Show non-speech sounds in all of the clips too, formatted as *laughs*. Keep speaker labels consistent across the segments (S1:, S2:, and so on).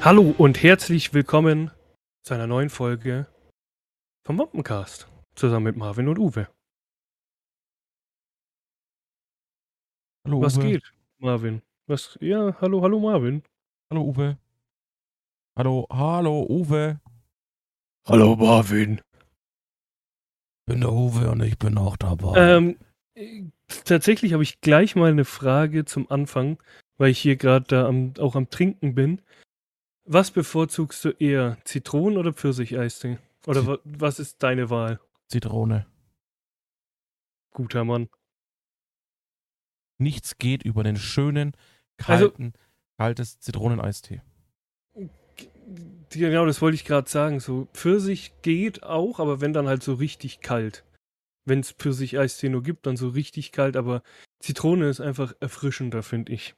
S1: Hallo und herzlich willkommen zu einer neuen Folge vom Wampencast. Zusammen mit Marvin und Uwe.
S2: Hallo
S1: Was
S2: Uwe.
S1: geht, Marvin? Was? Ja, hallo, hallo Marvin.
S2: Hallo Uwe. Hallo, hallo Uwe.
S1: Hallo Marvin.
S2: Ich bin der Uwe und ich bin auch dabei.
S1: Ähm, äh, tatsächlich habe ich gleich mal eine Frage zum Anfang, weil ich hier gerade da am, auch am Trinken bin. Was bevorzugst du eher, Zitronen- oder Pfirsicheistee? Oder
S2: Zit-
S1: wa was ist deine Wahl?
S2: Zitrone.
S1: Guter Mann.
S2: Nichts geht über den schönen,
S1: Also-
S2: kalten, kaltes Zitroneneistee.
S1: Genau, das wollte ich gerade sagen. So, Pfirsich geht auch, aber wenn dann halt so richtig kalt. Wenn es Pfirsich-Eistee nur gibt, dann so richtig kalt, aber Zitrone ist einfach erfrischender, finde ich.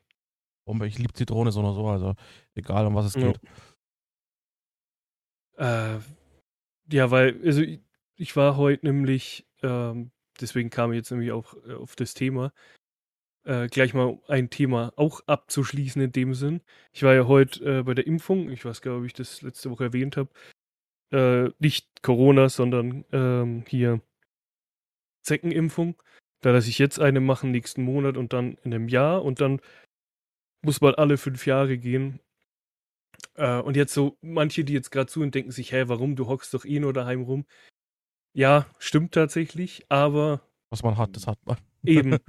S2: Bombe, ich liebe Zitrone so oder so, also egal um was es
S1: Ja.
S2: geht.
S1: Äh, ja, weil, also ich, ich war heute nämlich, ähm, deswegen kam ich jetzt nämlich auch äh, auf das Thema, äh, gleich mal ein Thema auch abzuschließen in dem Sinn. Ich war ja heute äh, bei der Impfung, ich weiß gar nicht, ob ich das letzte Woche erwähnt habe. Äh, nicht Corona, sondern ähm, hier Zeckenimpfung. Da lasse ich jetzt eine machen nächsten Monat und dann in einem Jahr und dann muss man alle fünf Jahre gehen. Äh, und jetzt so, manche, die jetzt gerade zu und denken sich, hä, warum, du hockst doch eh nur daheim rum. Ja, stimmt tatsächlich, aber
S2: Was man hat, das hat man.
S1: eben. *laughs*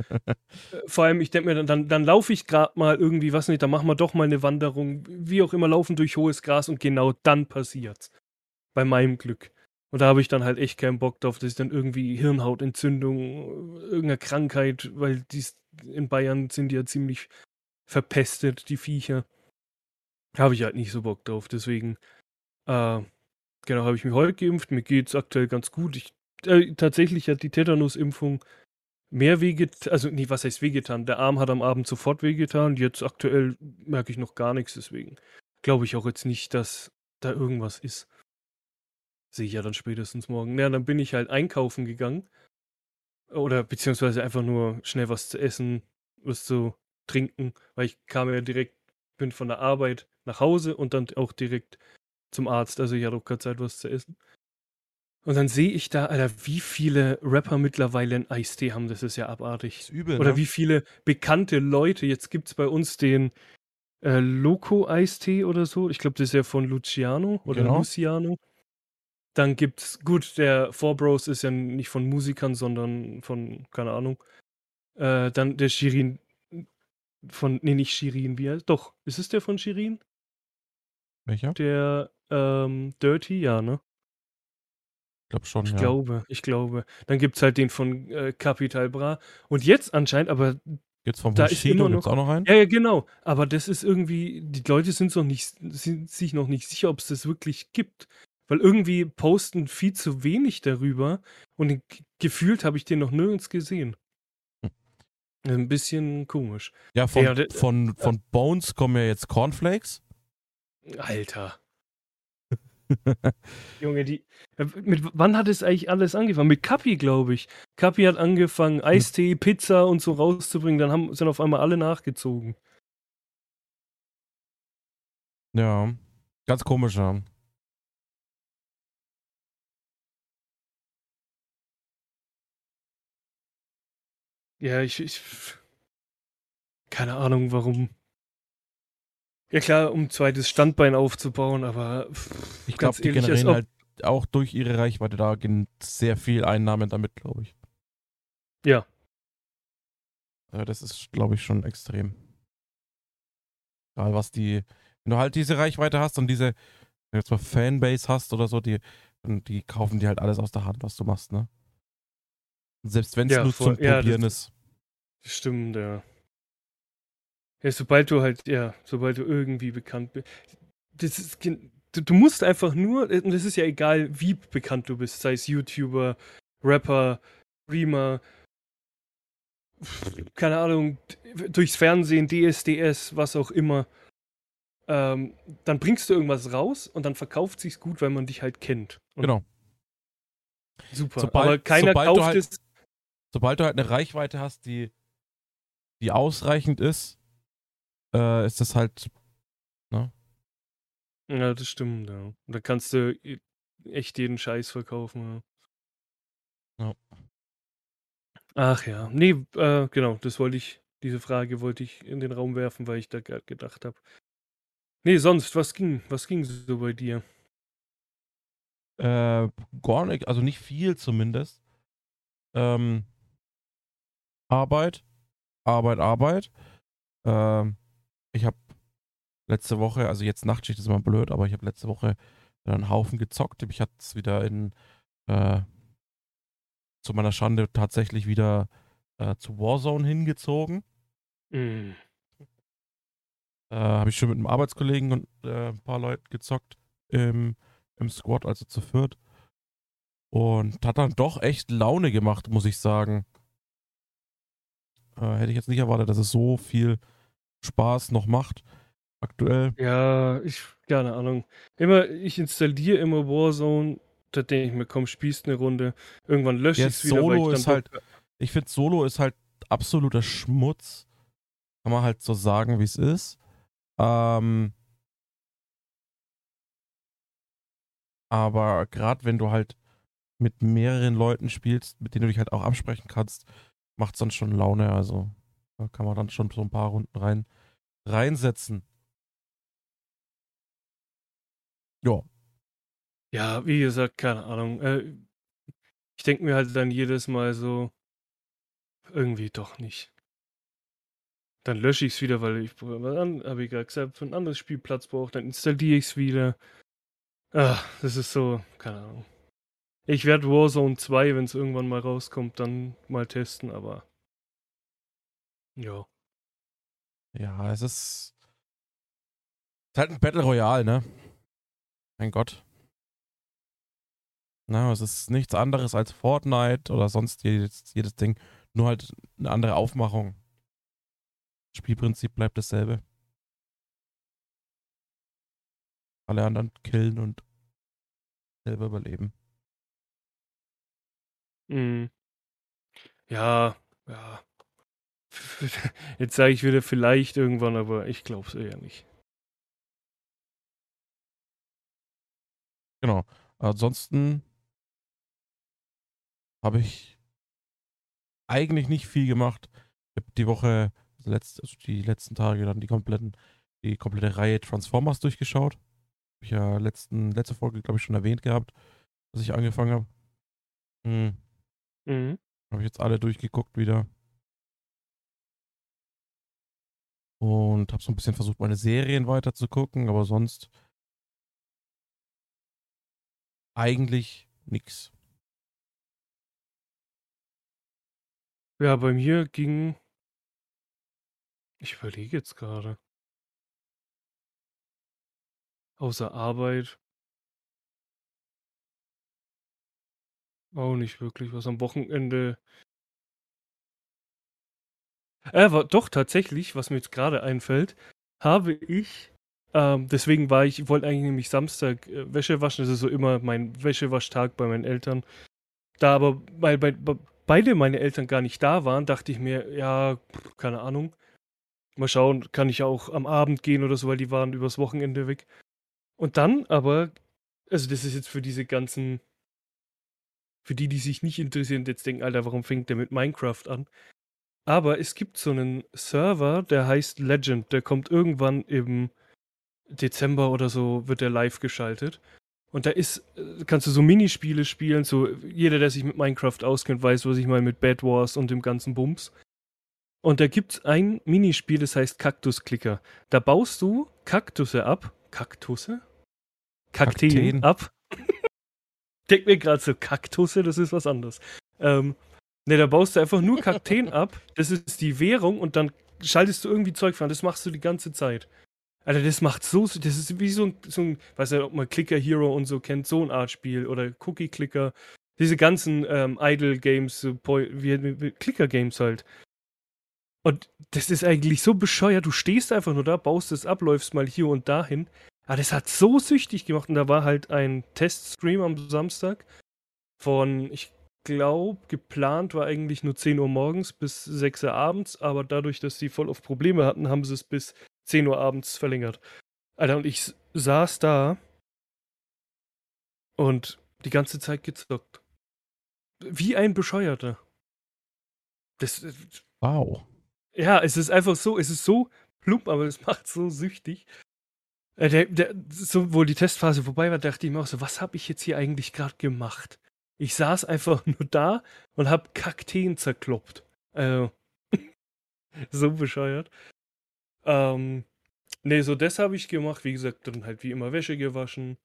S1: Äh, Vor allem, ich denke mir, dann, dann, dann laufe ich gerade mal irgendwie, was nicht, dann machen wir doch mal eine Wanderung, wie auch immer, laufen durch hohes Gras und genau dann passiert's. Bei meinem Glück. Und da habe ich dann halt echt keinen Bock drauf, dass ich dann irgendwie Hirnhautentzündung, irgendeine Krankheit, weil dies, in Bayern sind die ja ziemlich verpestet, die Viecher. Habe ich halt nicht so Bock drauf. Deswegen, äh, genau, habe ich mich heute geimpft. Mir geht's aktuell ganz gut. Ich, äh, tatsächlich hat die Tetanusimpfung mehr wehgetan, also nee, was heißt wehgetan? Der Arm hat am Abend sofort wehgetan. Jetzt aktuell merke ich noch gar nichts, deswegen glaube ich auch jetzt nicht, dass da irgendwas ist. Sehe ich ja dann spätestens morgen. Ja, dann bin ich halt einkaufen gegangen. Oder beziehungsweise einfach nur schnell was zu essen, was zu trinken, weil ich kam ja direkt, bin von der Arbeit nach Hause und dann auch direkt zum Arzt. Also ich hatte auch keine Zeit, was zu essen. Und dann sehe ich da, Alter, wie viele Rapper mittlerweile einen Eistee haben. Das ist ja abartig.
S2: ist übel,
S1: Oder
S2: ne?
S1: wie viele bekannte Leute. Jetzt gibt es bei uns den äh, Loco-Eistee oder so. Ich glaube, das ist ja von Luciano oder
S2: Genau.
S1: Luciano. Dann gibt's, gut, der Four Bros ist ja nicht von Musikern, sondern von, keine Ahnung. Äh, dann der Shirin von, nee, nicht Shirin, wie heißt, doch, ist es der von Shirin?
S2: Welcher?
S1: Der, ähm, Dirty, ja, ne?
S2: Ich glaube schon,
S1: Ich
S2: ja.
S1: glaube, ich glaube. Dann gibt's halt den von äh, Capital Bra. Und jetzt anscheinend, aber
S2: Jetzt vom
S1: Da ist
S2: Bushido
S1: immer
S2: gibt's
S1: noch-
S2: auch noch einen?
S1: Ja, ja, genau. Aber das ist irgendwie, die Leute sind, noch nicht, sind sich noch nicht sicher, ob es das wirklich gibt. Weil irgendwie posten viel zu wenig darüber und gefühlt habe ich den noch nirgends gesehen.
S2: Hm.
S1: Ein bisschen komisch.
S2: Ja, von,
S1: Ja,
S2: von, von Bones kommen ja jetzt Cornflakes.
S1: Alter. *laughs* Junge, die. äh, Mit wann hat es eigentlich alles angefangen? Mit Kapi, glaube ich. Kapi hat angefangen, Eistee, Pizza und so rauszubringen. Dann haben, sind auf einmal alle nachgezogen.
S2: Ja. Ganz komisch, ja.
S1: Ja, ich, ich. Keine Ahnung, warum. Ja, klar, um zweites Standbein aufzubauen, aber. pff,
S2: Ich glaube, die generieren halt auch durch ihre Reichweite da gen- sehr viel Einnahmen damit, glaube ich.
S1: Ja.
S2: Ja, das ist, glaube ich, schon extrem. Egal, was die. Wenn du halt diese Reichweite hast und diese, jetzt mal Fanbase hast oder so, die, die kaufen dir halt alles aus der Hand, was du machst, ne? Selbst wenn es
S1: Ja,
S2: nur
S1: voll.
S2: zum
S1: Ja, das-
S2: Probieren ist.
S1: Stimmt, ja. Ja, sobald du halt, ja, sobald du irgendwie bekannt bist. Das ist, du, du musst einfach nur, und das ist ja egal, wie bekannt du bist, sei es YouTuber, Rapper, Streamer, keine Ahnung, durchs Fernsehen, DSDS, was auch immer. Ähm, dann bringst du irgendwas raus und dann verkauft sich's gut, weil man dich halt kennt. Und
S2: Genau.
S1: Super.
S2: Sobald-
S1: Aber keiner kauft
S2: halt-
S1: es.
S2: Sobald du halt eine Reichweite hast, die, die ausreichend ist, äh, ist das halt, ne?
S1: Ja, das stimmt, ja. Da kannst du echt jeden Scheiß verkaufen, ja.
S2: Ja.
S1: Ach ja, ne, äh, genau, das wollte ich diese Frage wollte ich in den Raum werfen, weil ich da grad gedacht habe. Ne, sonst, was ging was ging so bei dir?
S2: Äh, gar nicht, also nicht viel zumindest. Ähm Arbeit, Arbeit, Arbeit. Ähm, ich habe letzte Woche, also jetzt Nachtschicht ist immer blöd, aber ich habe letzte Woche einen Haufen gezockt. Ich hatte es wieder in äh, zu meiner Schande tatsächlich wieder äh, zu Warzone hingezogen.
S1: Mhm.
S2: Äh, habe ich schon mit einem Arbeitskollegen und äh, ein paar Leuten gezockt im, im Squad, also zu viert. Und hat dann doch echt Laune gemacht, muss ich sagen. Äh, hätte ich jetzt nicht erwartet, dass es so viel Spaß noch macht. Aktuell.
S1: Ja, ich, keine Ahnung. Immer, ich installiere immer Warzone, da denke ich mir, komm, spielst eine Runde. Irgendwann lösche ich es wieder,
S2: Solo
S1: ich
S2: ist halt, ich finde Solo ist halt absoluter Schmutz. Kann man halt so sagen, wie es ist. Ähm, aber gerade wenn du halt mit mehreren Leuten spielst, mit denen du dich halt auch absprechen kannst, macht dann schon Laune. Also da kann man dann schon so ein paar Runden rein reinsetzen. Ja,
S1: Ja, wie gesagt, keine Ahnung. Äh, ich denke mir halt dann jedes Mal so, irgendwie doch nicht. Dann lösche ich es wieder, weil ich habe ich gerade gesagt, für ein anderes Spielplatz brauche, dann installiere ich es wieder. Ah, das ist so, keine Ahnung. Ich werde Warzone 2, wenn es irgendwann mal rauskommt, dann mal testen, aber ja.
S2: ja, es ist, ist halt ein Battle Royale, ne? Mein Gott. Na, es ist nichts anderes als Fortnite oder sonst jedes, jedes Ding. Nur halt eine andere Aufmachung. Spielprinzip bleibt dasselbe. Alle anderen killen und selber überleben.
S1: Mhm. Ja, ja. *laughs* Jetzt sage ich wieder vielleicht irgendwann, aber ich glaube es eher nicht.
S2: Genau. Ansonsten habe ich eigentlich nicht viel gemacht. Ich habe die Woche, also die letzten Tage dann die kompletten, die komplette Reihe Transformers durchgeschaut. Habe ich ja letzten, letzte Folge, glaube ich, schon erwähnt gehabt, dass ich angefangen habe. Hm.
S1: Mhm.
S2: Habe ich jetzt alle durchgeguckt wieder. Und habe so ein bisschen versucht, meine Serien weiter zu gucken, aber sonst eigentlich nichts.
S1: Ja, bei mir ging. Ich überlege jetzt gerade. Außer Arbeit. Auch nicht wirklich was am Wochenende. Äh, doch, tatsächlich, was mir jetzt gerade einfällt, habe ich, ähm, deswegen war ich, ich wollte eigentlich nämlich Samstag äh, Wäsche waschen, das ist so immer mein Wäschewaschtag bei meinen Eltern. Da aber, weil bei, bei, beide meine Eltern gar nicht da waren, dachte ich mir, ja, keine Ahnung. Mal schauen, kann ich auch am Abend gehen oder so, weil die waren übers Wochenende weg. Und dann aber, also das ist jetzt für diese ganzen, für die, die sich nicht interessieren, jetzt denken, Alter, warum fängt der mit Minecraft an? Aber es gibt so einen Server, der heißt Legend. Der kommt irgendwann im Dezember oder so, wird der live geschaltet. Und da ist, äh, kannst du so Minispiele spielen. So, jeder, der sich mit Minecraft auskennt, weiß, was ich meine mit Bad Wars und dem ganzen Bums. Und da gibt's ein Minispiel, das heißt Kaktusklicker. Da baust du Kaktusse ab. Kaktusse? Kakteen,
S2: Kakteen.
S1: ab. Denk mir gerade so, Kaktusse, das ist was anderes. Ähm, ne, da baust du einfach nur Kakteen *laughs* ab. Das ist die Währung und dann schaltest du irgendwie Zeug von. Das machst du die ganze Zeit. Alter, das macht so, das ist wie so ein, so ein weiß nicht, ob man Clicker Hero und so kennt, so ein Art Spiel oder Cookie Clicker. Diese ganzen ähm, Idle Games, so Clicker Games halt. Und das ist eigentlich so bescheuert. Du stehst einfach nur da, baust es ab, läufst mal hier und dahin. Aber das hat so süchtig gemacht. Und da war halt ein Teststream am Samstag von, ich glaube, geplant war eigentlich nur 10 Uhr morgens bis 6 Uhr abends. Aber dadurch, dass sie voll auf Probleme hatten, haben sie es bis 10 Uhr abends verlängert. Alter, und ich saß da und die ganze Zeit gezockt. Wie ein Bescheuerter. Das, äh,
S2: wow.
S1: Ja, es ist einfach so, es ist so plump, aber es *laughs* macht so süchtig. Äh, der, der, so, wo die Testphase vorbei war, dachte ich mir auch so, was habe ich jetzt hier eigentlich gerade gemacht? Ich saß einfach *laughs* nur da und habe Kakteen zerkloppt. Also, *laughs* so bescheuert. Ähm, nee, so das habe ich gemacht. Wie gesagt, dann halt wie immer Wäsche gewaschen.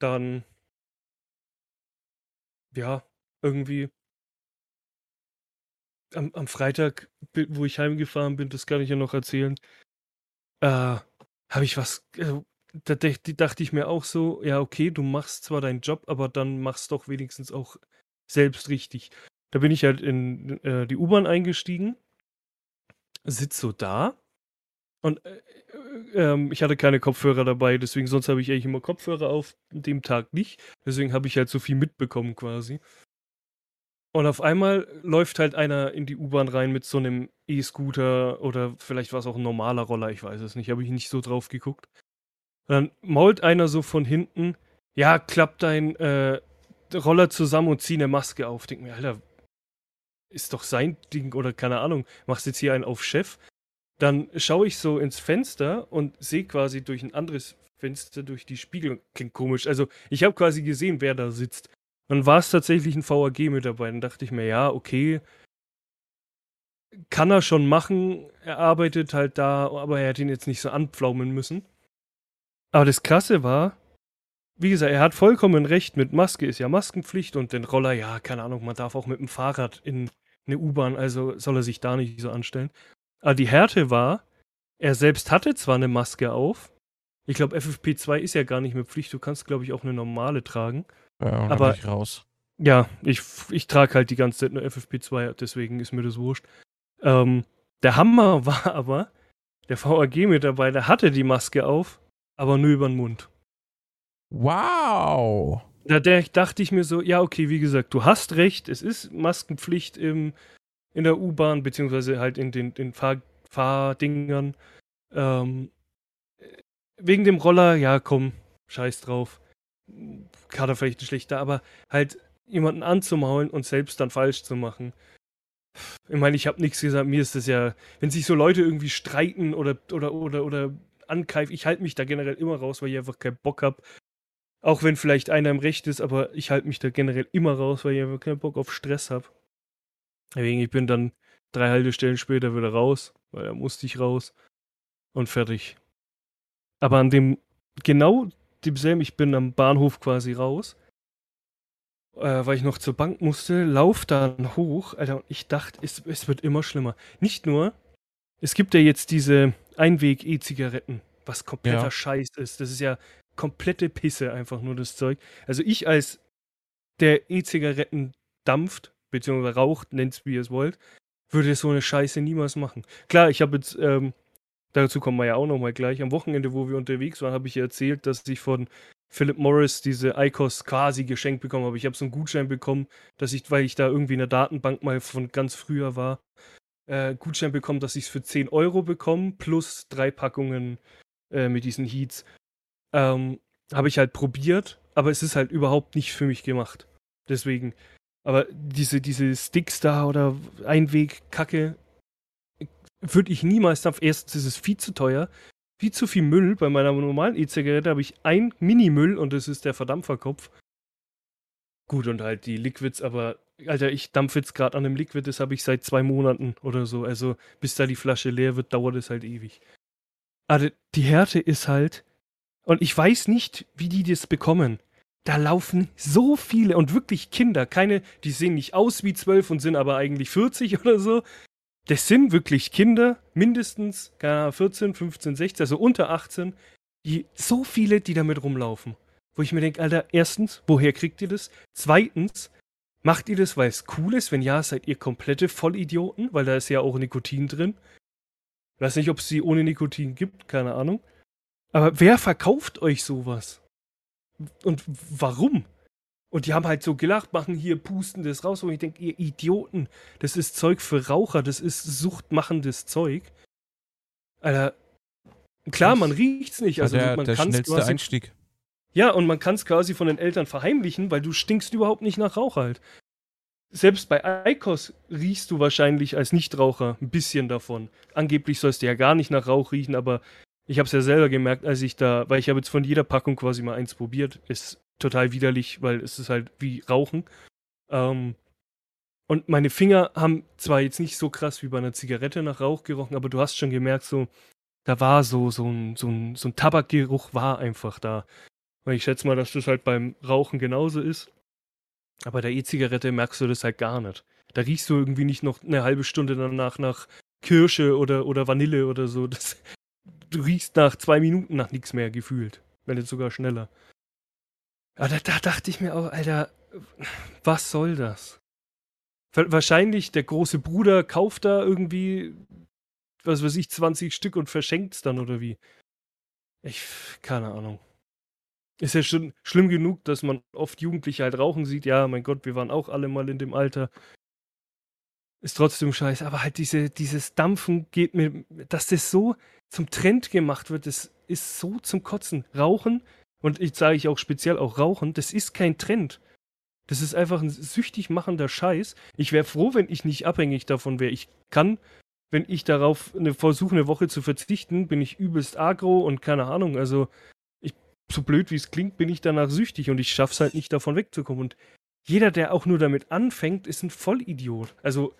S1: Dann, ja, irgendwie am, am Freitag, wo ich heimgefahren bin, das kann ich ja noch erzählen, äh, habe ich was, äh, da dachte ich mir auch so, ja, okay, du machst zwar deinen Job, aber dann machst doch wenigstens auch selbst richtig. Da bin ich halt in äh, die U-Bahn eingestiegen, sitz so da und äh, äh, ähm, ich hatte keine Kopfhörer dabei, deswegen sonst habe ich eigentlich immer Kopfhörer auf, dem Tag nicht. Deswegen habe ich halt so viel mitbekommen quasi. Und auf einmal läuft halt einer in die U-Bahn rein mit so einem E-Scooter oder vielleicht war es auch ein normaler Roller, ich weiß es nicht, habe ich nicht so drauf geguckt. Und dann mault einer so von hinten, ja, klapp dein äh, Roller zusammen und zieh eine Maske auf. Denk mir, Alter, ist doch sein Ding oder keine Ahnung, machst jetzt hier einen auf Chef. Dann schaue ich so ins Fenster und sehe quasi durch ein anderes Fenster, durch die Spiegel. Klingt komisch. Also, ich habe quasi gesehen, wer da sitzt. Dann war es tatsächlich ein VAG mit dabei. Dann dachte ich mir, ja, okay. Kann er schon machen. Er arbeitet halt da, aber er hat ihn jetzt nicht so anpflaumen müssen. Aber das Krasse war, wie gesagt, er hat vollkommen recht. Mit Maske ist ja Maskenpflicht und den Roller, ja, keine Ahnung, man darf auch mit dem Fahrrad in eine U-Bahn, also soll er sich da nicht so anstellen. Aber die Härte war, er selbst hatte zwar eine Maske auf. Ich glaube, FFP2 ist ja gar nicht mehr Pflicht. Du kannst, glaube ich, auch eine normale tragen.
S2: Ja,
S1: aber
S2: ich raus.
S1: Ja, ich, ich trage halt die ganze Zeit nur FFP2, deswegen ist mir das wurscht. Ähm, der Hammer *laughs* war aber, der VAG-Mitarbeiter hatte die Maske auf, aber nur über den Mund.
S2: Wow!
S1: Da dachte ich mir so, ja, okay, wie gesagt, du hast recht, es ist Maskenpflicht im, in der U-Bahn, beziehungsweise halt in den, den Fahr Fahrdingern. Ähm, wegen dem Roller, ja, komm, scheiß drauf. Kader vielleicht ein schlechter, aber halt jemanden anzumaulen und selbst dann falsch zu machen. Ich meine, ich habe nichts gesagt, mir ist das ja, wenn sich so Leute irgendwie streiten oder, oder, oder, oder angreifen, ich halte mich da generell immer raus, weil ich einfach keinen Bock habe. Auch wenn vielleicht einer im Recht ist, aber ich halte mich da generell immer raus, weil ich einfach keinen Bock auf Stress habe. Deswegen, ich bin dann drei Haltestellen später wieder raus, weil da musste ich raus und fertig. Aber an dem, genau demselben, ich bin am Bahnhof quasi raus, äh, weil ich noch zur Bank musste, lauf dann hoch, Alter, und ich dachte, es, es wird immer schlimmer. Nicht nur, es gibt ja jetzt diese Einweg-E-Zigaretten, was kompletter ja. Scheiß ist. Das ist ja komplette Pisse einfach nur das Zeug. Also ich als der E-Zigaretten dampft, beziehungsweise raucht, nennt es wie ihr es wollt, würde so eine Scheiße niemals machen. Klar, ich habe jetzt ähm, dazu kommen wir ja auch nochmal gleich. Am Wochenende, wo wir unterwegs waren, habe ich erzählt, dass ich von Philip Morris diese ICOS quasi geschenkt bekommen habe. Ich habe so einen Gutschein bekommen, dass ich, weil ich da irgendwie in der Datenbank mal von ganz früher war, äh, Gutschein bekommen, dass ich es für 10 Euro bekomme, plus drei Packungen äh, mit diesen Heats. Ähm, habe ich halt probiert, aber es ist halt überhaupt nicht für mich gemacht. Deswegen. Aber diese, diese Sticks da oder Einweg-Kacke, würde ich niemals auf. Erstens ist es viel zu teuer, viel zu viel Müll. Bei meiner normalen E-Zigarette habe ich ein Mini-Müll und das ist der Verdampferkopf. Gut, und halt die Liquids, aber Alter, ich dampfe jetzt gerade an einem Liquid, das habe ich seit zwei Monaten oder so. Also, bis da die Flasche leer wird, dauert es halt ewig. Aber die Härte ist halt, und ich weiß nicht, wie die das bekommen. Da laufen so viele und wirklich Kinder, keine, die sehen nicht aus wie zwölf und sind aber eigentlich 40 oder so, das sind wirklich Kinder, mindestens 14, 15, 16, also unter 18, die so viele, die damit rumlaufen. Wo ich mir denke, Alter, erstens, woher kriegt ihr das? Zweitens, macht ihr das, weil es cool ist? Wenn ja, seid ihr komplette Vollidioten, weil da ist ja auch Nikotin drin. Ich weiß nicht, ob es sie ohne Nikotin gibt, keine Ahnung. Aber wer verkauft euch sowas? Und warum? Und die haben halt so gelacht, machen hier, pusten das raus. Und ich denke, ihr Idioten, das ist Zeug für Raucher, das ist suchtmachendes Zeug. Alter, Klar, man riecht's nicht. Also
S2: der,
S1: man
S2: der
S1: kann's
S2: schnellste
S1: quasi,
S2: Einstieg.
S1: Ja, und man kann es quasi von den Eltern verheimlichen, weil du stinkst überhaupt nicht nach Rauch halt. Selbst bei Eikos riechst du wahrscheinlich als Nichtraucher ein bisschen davon. Angeblich sollst du ja gar nicht nach Rauch riechen, aber ich habe es ja selber gemerkt, als ich da, weil ich habe jetzt von jeder Packung quasi mal eins probiert. Ist total widerlich, weil es ist halt wie Rauchen. Ähm, und meine Finger haben zwar jetzt nicht so krass wie bei einer Zigarette nach Rauch gerochen, aber du hast schon gemerkt, so, da war so, so ein, so ein, so ein Tabakgeruch war einfach da. Weil ich schätze mal, dass das halt beim Rauchen genauso ist. Aber bei der E-Zigarette merkst du das halt gar nicht. Da riechst du irgendwie nicht noch eine halbe Stunde danach nach Kirsche oder, oder Vanille oder so. Das, du riechst nach zwei Minuten nach nichts mehr gefühlt. Wenn nicht sogar schneller. Aber da, da dachte ich mir auch, Alter, was soll das? Wahrscheinlich der große Bruder kauft da irgendwie, was weiß ich, 20 Stück und verschenkt es dann oder wie? Ich, keine Ahnung. Ist ja schon schlimm genug, dass man oft Jugendliche halt rauchen sieht. Ja, mein Gott, wir waren auch alle mal in dem Alter. Ist trotzdem scheiße. Aber halt diese, dieses Dampfen geht mir, dass das so zum Trend gemacht wird, das ist so zum Kotzen. Rauchen, und ich sage ich auch speziell auch Rauchen, das ist kein Trend. Das ist einfach ein süchtig machender Scheiß. Ich wäre froh, wenn ich nicht abhängig davon wäre. Ich kann, wenn ich darauf eine, versuche, eine Woche zu verzichten, bin ich übelst agro und keine Ahnung. Also so blöd wie es klingt, bin ich danach süchtig und ich schaff's halt nicht davon wegzukommen. Und jeder, der auch nur damit anfängt, ist ein Vollidiot. Also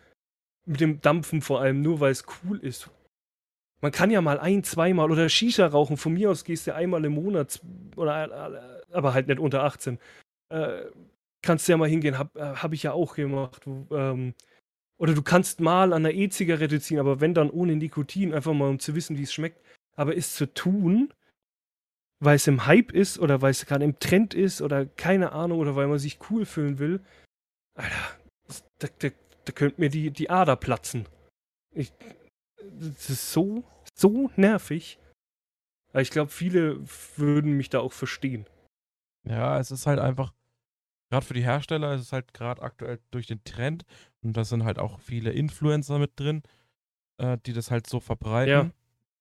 S1: mit dem Dampfen vor allem, nur weil es cool ist. Man kann ja mal ein, zweimal oder Shisha rauchen. Von mir aus gehst du einmal im Monat oder aber halt nicht unter 18. Äh, kannst du ja mal hingehen, hab, äh, hab ich ja auch gemacht. Ähm, oder du kannst mal an der E-Zigarette ziehen, aber wenn dann ohne Nikotin, einfach mal um zu wissen, wie es schmeckt. Aber es zu tun, weil es im Hype ist oder weil es gerade im Trend ist oder keine Ahnung oder weil man sich cool fühlen will, Alter, da, da, da könnte mir die, die Ader platzen. Ich, das ist so, so nervig. Aber ich glaube, viele würden mich da auch verstehen.
S2: Ja, es ist halt einfach, gerade für die Hersteller ist es halt gerade aktuell durch den Trend und da sind halt auch viele Influencer mit drin, äh, die das halt so verbreiten. Ja.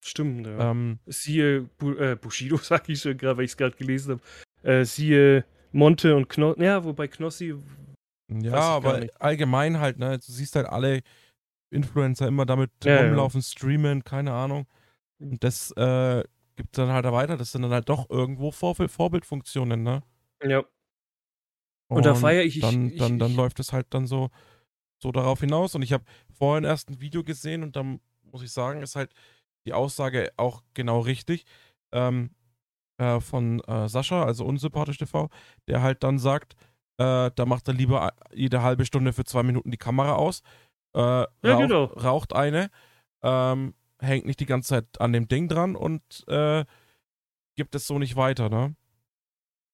S1: Stimmt, ja. Ähm, siehe Bu äh, Bushido, *laughs* sag ich schon gerade, weil ich es gerade gelesen habe. Äh, siehe Monte und Knossi. Ja, wobei Knossi.
S2: Ja, aber allgemein halt, ne? Du siehst halt alle Influencer immer damit ja, rumlaufen, ja. streamen, keine Ahnung. Und das äh, gibt dann halt weiter. Das sind dann halt doch irgendwo Vor Vorbildfunktionen, ne?
S1: Ja. Und, und da feiere ich,
S2: dann,
S1: ich,
S2: dann,
S1: ich,
S2: dann läuft es halt dann so, so darauf hinaus. Und ich habe vorhin erst ein Video gesehen und dann muss ich sagen, ist halt die Aussage auch genau richtig. Ähm, äh, von äh, Sascha, also unsympathisch TV, der halt dann sagt, äh, da macht er lieber jede halbe Stunde für zwei Minuten die Kamera aus, äh, ja, raucht, genau. raucht eine, ähm, hängt nicht die ganze Zeit an dem Ding dran und äh, gibt es so nicht weiter, ne?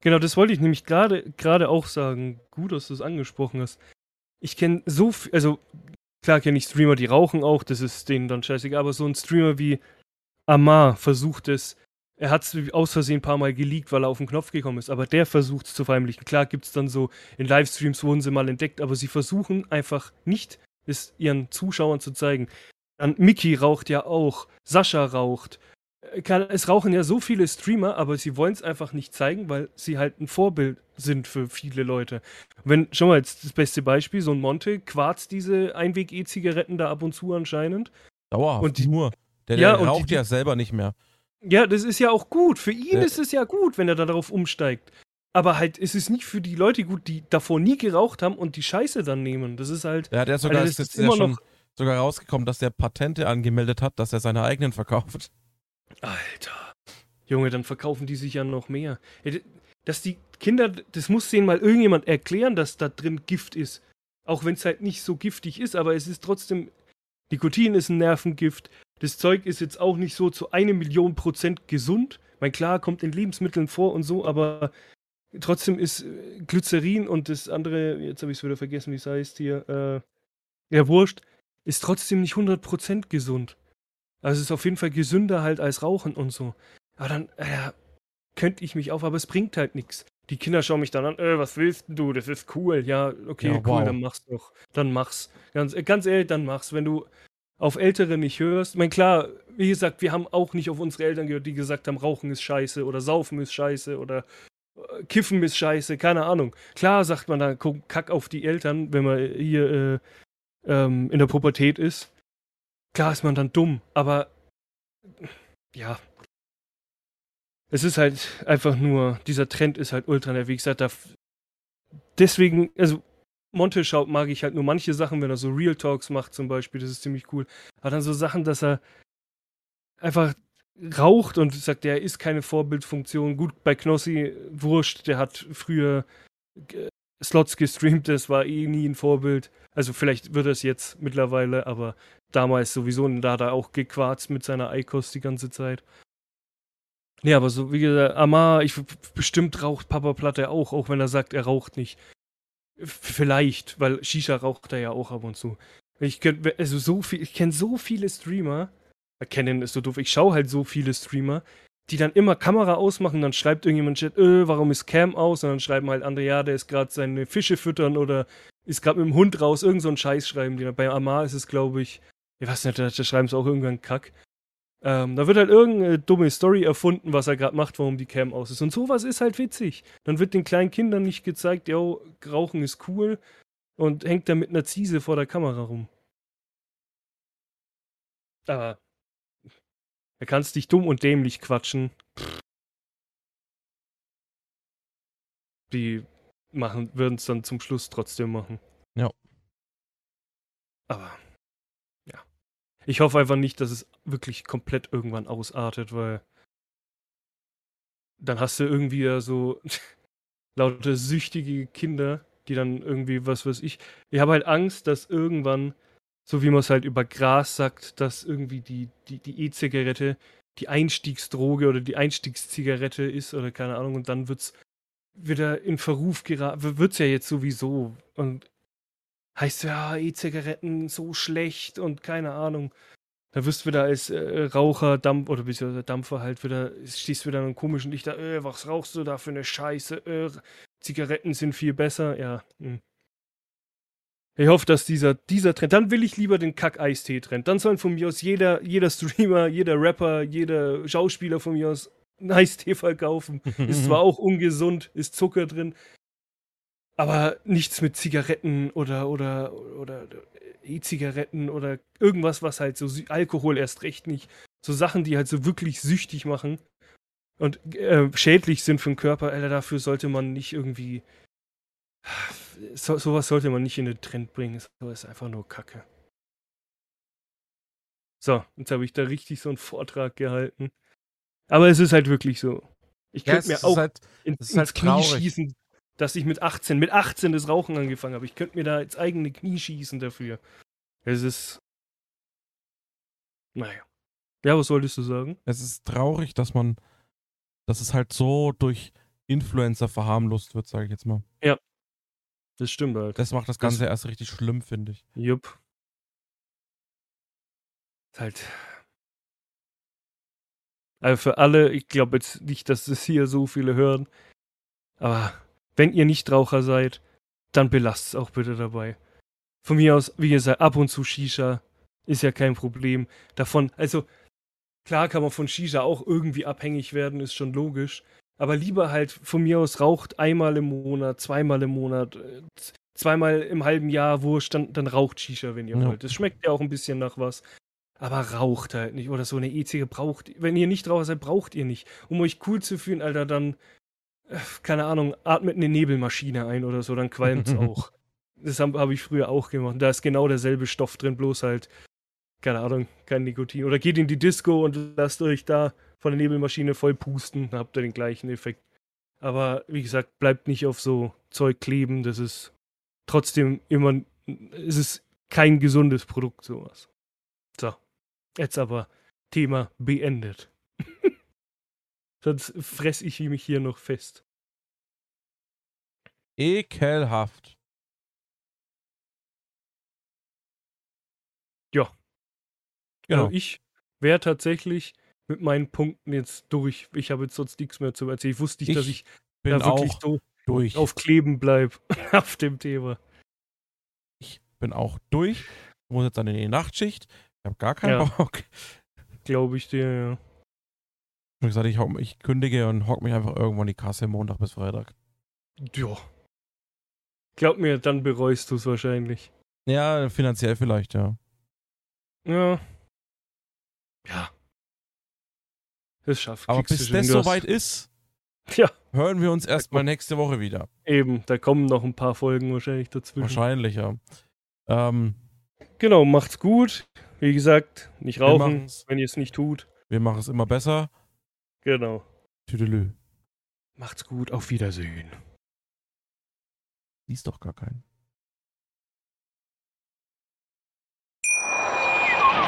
S1: Genau, das wollte ich nämlich gerade auch sagen. Gut, dass du es angesprochen hast. Ich kenne so viel, also Klar kenne ich Streamer, die rauchen auch, das ist denen dann scheißegal, aber so ein Streamer wie Amar versucht es, er hat es aus Versehen ein paar Mal geleakt, weil er auf den Knopf gekommen ist, aber der versucht es zu verheimlichen. Klar gibt es dann so, in Livestreams wurden sie mal entdeckt, aber sie versuchen einfach nicht, es ihren Zuschauern zu zeigen. Dann Mickey raucht ja auch, Sascha raucht, es rauchen ja so viele Streamer, aber sie wollen es einfach nicht zeigen, weil sie halt ein Vorbild sind für viele Leute. Wenn, schau mal, jetzt das beste Beispiel, so ein Monte quarzt diese Einweg-E-Zigaretten da ab und zu anscheinend.
S2: Dauerhaft und die, nur. Der, der ja, raucht die, ja selber nicht mehr.
S1: Ja, das ist ja auch gut. Für ihn ja. ist es ja gut, wenn er da darauf umsteigt. Aber halt, es ist nicht für die Leute gut, die davor nie geraucht haben und die Scheiße dann nehmen. Das ist halt.
S2: Ja, der sogar also ist jetzt immer noch sogar rausgekommen, dass der Patente angemeldet hat, dass er seine eigenen verkauft.
S1: Alter. Junge, dann verkaufen die sich ja noch mehr. Dass die Kinder, das muss denen mal irgendjemand erklären, dass da drin Gift ist. Auch wenn es halt nicht so giftig ist, aber es ist trotzdem. Nikotin ist ein Nervengift. Das Zeug ist jetzt auch nicht so zu eine Million Prozent gesund. Mein klar, kommt in Lebensmitteln vor und so, aber trotzdem ist äh, Glycerin und das andere, jetzt habe ich es wieder vergessen, wie es heißt hier, äh, ja, Wurscht, ist trotzdem nicht 100% gesund. Also es ist auf jeden Fall gesünder halt als Rauchen und so. Aber dann, äh, könnte ich mich auf, aber es bringt halt nichts. Die Kinder schauen mich dann an, äh, was willst du? Das ist cool. Ja, okay, ja, cool, wow. dann mach's doch. Dann mach's. Ganz, äh, ganz ehrlich, dann mach's. Wenn du auf Ältere nicht hörst. Ich meine, klar, wie gesagt, wir haben auch nicht auf unsere Eltern gehört, die gesagt haben, Rauchen ist scheiße oder Saufen ist scheiße oder Kiffen ist scheiße, keine Ahnung. Klar sagt man da, guck, kack auf die Eltern, wenn man hier äh, ähm, in der Pubertät ist. Klar ist man dann dumm, aber ja. Es ist halt einfach nur, dieser Trend ist halt ultra nervig. Wie gesagt, da, deswegen, also Monte schaut, mag ich halt nur manche Sachen, wenn er so Real Talks macht zum Beispiel, das ist ziemlich cool. Aber dann so Sachen, dass er einfach raucht und sagt, er ist keine Vorbildfunktion. Gut, bei Knossi, wurscht, der hat früher Slots gestreamt, das war eh nie ein Vorbild. Also vielleicht wird er es jetzt mittlerweile, aber damals sowieso, und da hat er auch gequarzt mit seiner Eikos die ganze Zeit. Nee, aber so wie gesagt, Amar, ich bestimmt raucht Papa Platte auch, auch wenn er sagt, er raucht nicht. Vielleicht, weil Shisha raucht er ja auch ab und zu. Ich könnte, also so viel, ich kenne so viele Streamer, erkennen ist so doof, ich schaue halt so viele Streamer, die dann immer Kamera ausmachen, dann schreibt irgendjemand Chat, äh, warum ist Cam aus? Und dann schreiben halt andere, ja, der ist gerade seine Fische füttern oder ist gerade mit dem Hund raus, irgend so einen Scheiß schreiben die. Bei Amar ist es, glaube ich, ich weiß nicht, da, da schreiben sie auch irgendwann Kack. Ähm, da wird halt irgendeine dumme Story erfunden, was er gerade macht, warum die Cam aus ist. Und sowas ist halt witzig. Dann wird den kleinen Kindern nicht gezeigt, yo, Rauchen ist cool und hängt da mit einer Ziese vor der Kamera rum. Aber da kannst dich dumm und dämlich quatschen. Die machen, würden es dann zum Schluss trotzdem machen.
S2: Ja.
S1: Aber ich hoffe einfach nicht, dass es wirklich komplett irgendwann ausartet, weil dann hast du irgendwie so *laughs* lauter süchtige Kinder, die dann irgendwie, was weiß ich. Ich habe halt Angst, dass irgendwann, so wie man es halt über Gras sagt, dass irgendwie die die die E-Zigarette die Einstiegsdroge oder die Einstiegszigarette ist oder keine Ahnung und dann wird's wieder in Verruf geraten, wird's ja jetzt sowieso und heißt ja, E-Zigaretten so schlecht und keine Ahnung. Da wirst du wieder als äh, Raucher, Dampf oder beziehungsweise Dampfer halt wieder, stehst wieder in einem komischen Licht da, äh, was rauchst du da für eine Scheiße? Äh, Zigaretten sind viel besser, ja. Hm. Ich hoffe, dass dieser, dieser Trend, dann will ich lieber den Kack-Eistee-Trend. Dann sollen von mir aus jeder, jeder Streamer, jeder Rapper, jeder Schauspieler von mir aus einen Eistee verkaufen. *laughs* ist zwar auch ungesund, ist Zucker drin, aber nichts mit Zigaretten oder, oder, oder E-Zigaretten oder irgendwas, was halt so Alkohol erst recht nicht. So Sachen, die halt so wirklich süchtig machen und äh, schädlich sind für den Körper, Alter, dafür sollte man nicht irgendwie. So, sowas sollte man nicht in den Trend bringen. So ist einfach nur Kacke. So, jetzt habe ich da richtig so einen Vortrag gehalten. Aber es ist halt wirklich so. Ich könnte ja, mir auch halt, in, ins halt Knie traurig. schießen, dass ich mit 18, mit 18 das Rauchen angefangen habe. Ich könnte mir da ins eigene Knie schießen dafür. Es ist. Naja. Ja, was solltest du sagen?
S2: Es ist traurig, dass man, dass es halt so durch Influencer verharmlost wird, sage ich jetzt mal.
S1: Das stimmt halt.
S2: Das macht das Ganze das, erst richtig schlimm, finde ich.
S1: Jupp. Halt. Also für alle, ich glaube jetzt nicht, dass es hier so viele hören, aber wenn ihr Nichtraucher seid, dann belasst es auch bitte dabei. Von mir aus, wie gesagt, ab und zu Shisha ist ja kein Problem. Davon, also klar kann man von Shisha auch irgendwie abhängig werden, ist schon logisch. Aber lieber halt von mir aus raucht einmal im Monat, zweimal im Monat, äh, zweimal im halben Jahr Wurscht, dann, dann raucht Shisha, wenn ihr ja. wollt. Das schmeckt ja auch ein bisschen nach was. Aber raucht halt nicht. Oder so eine E-Zige braucht, wenn ihr nicht Raucher seid, braucht ihr nicht. Um euch cool zu fühlen, Alter, dann keine Ahnung, atmet eine Nebelmaschine ein oder so, dann qualmt es *laughs* auch. Das habe hab ich früher auch gemacht. Da ist genau derselbe Stoff drin, bloß halt, keine Ahnung, kein Nikotin. Oder geht in die Disco und lasst euch da von der Nebelmaschine voll pusten, dann habt ihr den gleichen Effekt. Aber wie gesagt, bleibt nicht auf so Zeug kleben, das ist trotzdem immer, es ist kein gesundes Produkt, sowas. So, jetzt aber Thema beendet. *laughs* Sonst fress ich mich hier noch fest.
S2: Ekelhaft.
S1: Ja. Genau. Also ich wäre tatsächlich mit meinen Punkten jetzt durch. Ich habe jetzt sonst nichts mehr zu erzählen. Ich wusste nicht, ich dass ich
S2: da wirklich so durch.
S1: auf Kleben bleibe *laughs* auf dem Thema.
S2: Ich bin auch durch. Ich muss jetzt dann in die Nachtschicht. Ich habe gar keinen
S1: Ja.
S2: Bock.
S1: Glaube ich dir, ja.
S2: Ich habe gesagt, ich, hock, ich kündige und hock mich einfach irgendwo in die Kasse Montag bis Freitag.
S1: Ja. Glaub mir, dann bereust du es wahrscheinlich.
S2: Ja, finanziell vielleicht, ja.
S1: Ja. Ja. Das schafft.
S2: Aber bis das soweit ist, *laughs*
S1: Ja,
S2: hören wir uns erstmal nächste Woche wieder.
S1: eben. Da kommen noch ein paar Folgen wahrscheinlich dazwischen.
S2: Wahrscheinlich, ja. Ähm,
S1: Genau, macht's gut. Wie gesagt, nicht rauchen, wenn ihr es nicht tut.
S2: wir machen es immer besser.
S1: Genau.
S2: Tüdelü.
S1: Macht's gut. Auf Wiedersehen.
S2: Siehst doch gar keinen.